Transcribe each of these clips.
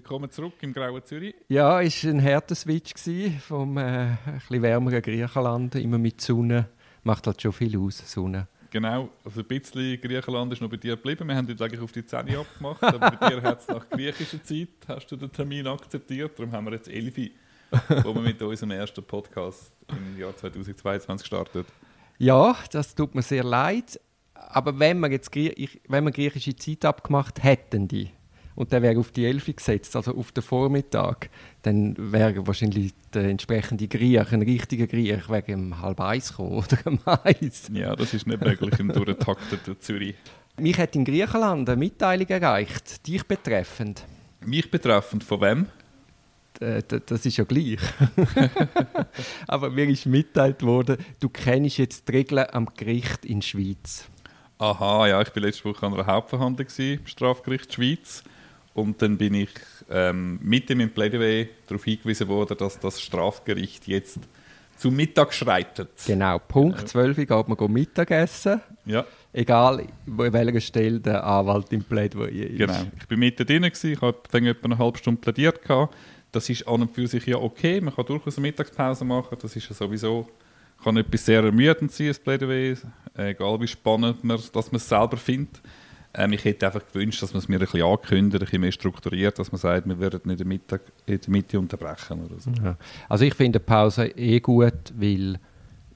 willkommen zurück im grauen Zürich. Ja, es war ein harter Switch vom äh, bisschen wärmeren Griechenland, immer mit Sonne. Macht halt schon viel aus, Sonne. Genau, also ein bisschen Griechenland ist noch bei dir geblieben. Wir haben jetzt eigentlich auf die 10 abgemacht, aber bei dir hat es nach griechischer Zeit, hast du den Termin akzeptiert. Darum haben wir jetzt 11, wo wir mit unserem ersten Podcast im Jahr 2022 startet. Ja, das tut mir sehr leid. Aber wenn wir jetzt wenn wir griechische Zeit abgemacht hätten, die, und der wäre auf die 11 gesetzt, also auf den Vormittag, dann wäre wahrscheinlich der entsprechende Griech, ein richtiger Griech, wegen halb eins gekommen oder um eins. Ja, das ist nicht möglich im durchtakteten Zürich. Mich hat in Griechenland eine Mitteilung erreicht, dich betreffend. Mich betreffend, von wem? das ist ja gleich. Aber mir ist mitteilt worden, du kennst jetzt die Regeln am Gericht in der Schweiz. Aha, ja, ich war letzte Woche an einer Hauptverhandlung im Strafgericht Schweiz. Und dann bin ich ähm, mit in Plädoyer darauf hingewiesen worden, dass das Strafgericht jetzt zum Mittag schreitet. Genau, Punkt 12 geht man Mittagessen. Ja. Egal, wo in welcher Stelle der Anwalt im Plädoyer ist. Genau, ich bin mitten drin, ich habe dann etwa eine halbe Stunde plädiert. Das ist an und für sich ja okay, man kann durchaus eine Mittagspause machen, das ist ja sowieso kann etwas sehr ermüdend sein, das Plädoyer, egal wie spannend man, dass man es selber findet. Ähm, ich hätte einfach gewünscht, dass man es mir ein bisschen ankündigt, ein bisschen mehr strukturiert, dass man sagt, wir würden nicht in der, Mittag, in der Mitte unterbrechen oder so. Ja. Also ich finde Pause eh gut, weil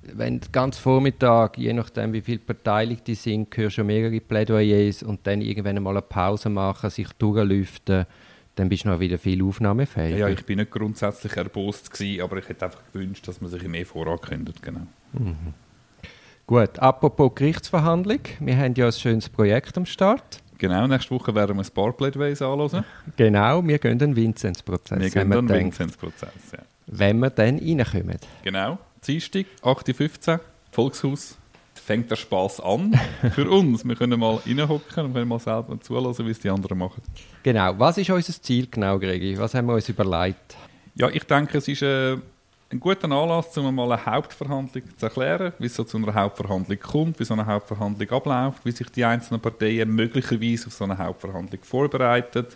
wenn ganz Vormittag, je nachdem wie viele Beteiligte sind, hörst du mehrere Plädoyers und dann irgendwann mal eine Pause machen, sich durchlüften, dann bist du noch wieder viel aufnahmefähig. Ja, ich bin nicht grundsätzlich erbost gewesen, aber ich hätte einfach gewünscht, dass man sich mehr vorankündigt, genau. Mhm. Gut, apropos Gerichtsverhandlung, wir haben ja ein schönes Projekt am Start. Genau, nächste Woche werden wir ein paar Plädoyers anschauen. Genau, wir gehen den Vinzenz-Prozess. Wir gehen den Vinzenz-Prozess, ja. Wenn wir dann reinkommen. Genau, Dienstag, 8.15 Uhr, Volkshaus. Fängt der Spaß an für uns. Wir können mal reinhocken und können mal selber zulassen, wie es die anderen machen. Genau, was ist unser Ziel genau, Gregi? Was haben wir uns überlegt? Ja, ich denke, es ist... Äh, ein guter Anlass, um mal eine Hauptverhandlung zu erklären, wie es so zu einer Hauptverhandlung kommt, wie so eine Hauptverhandlung abläuft, wie sich die einzelnen Parteien möglicherweise auf so eine Hauptverhandlung vorbereiten,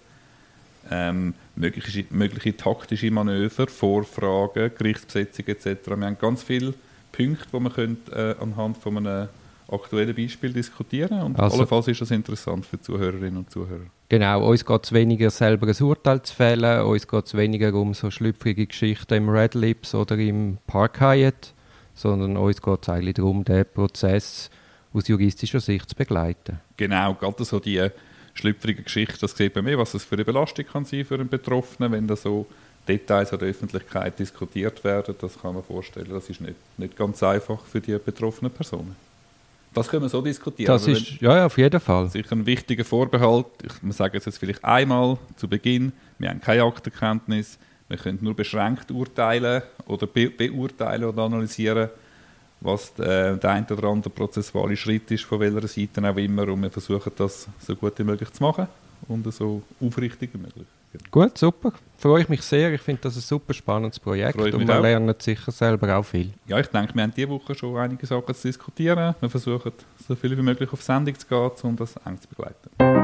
ähm, mögliche, mögliche taktische Manöver, Vorfragen, Gerichtsbesetzung etc. Wir haben ganz viele Punkte, die man könnte, äh, anhand von einem aktuellen Beispiel diskutieren und also, allenfalls ist das interessant für Zuhörerinnen und Zuhörer. Genau, uns geht es weniger selber ein Urteil zu fällen, uns geht es weniger um so schlüpfrige Geschichten im Red Lips oder im Park Hyatt, sondern uns geht es eigentlich darum, den Prozess aus juristischer Sicht zu begleiten. Genau, gerade so die schlüpfrige Geschichte, das sieht man mehr, was es für eine Belastung kann sein für einen Betroffenen, wenn da so Details an der Öffentlichkeit diskutiert werden, das kann man vorstellen, das ist nicht, nicht ganz einfach für die betroffenen Personen. Das können wir so diskutieren. Das ist, ja, ja, auf jeden Fall. Sicher ein wichtiger Vorbehalt. Ich sage es jetzt vielleicht einmal zu Beginn. Wir haben keine Aktenkenntnis. Wir können nur beschränkt urteilen oder be beurteilen oder analysieren, was der, der ein oder andere prozessuale Schritt ist, von welcher Seite auch immer. Und wir versuchen das so gut wie möglich zu machen und so aufrichtig wie möglich. Gut, super. Freue ich mich sehr. Ich finde das ein super spannendes Projekt und wir auch. lernen sicher selber auch viel. Ja, ich denke, wir haben diese Woche schon einige Sachen zu diskutieren. Wir versuchen, so viel wie möglich auf Sendung zu gehen, um das eng zu begleiten.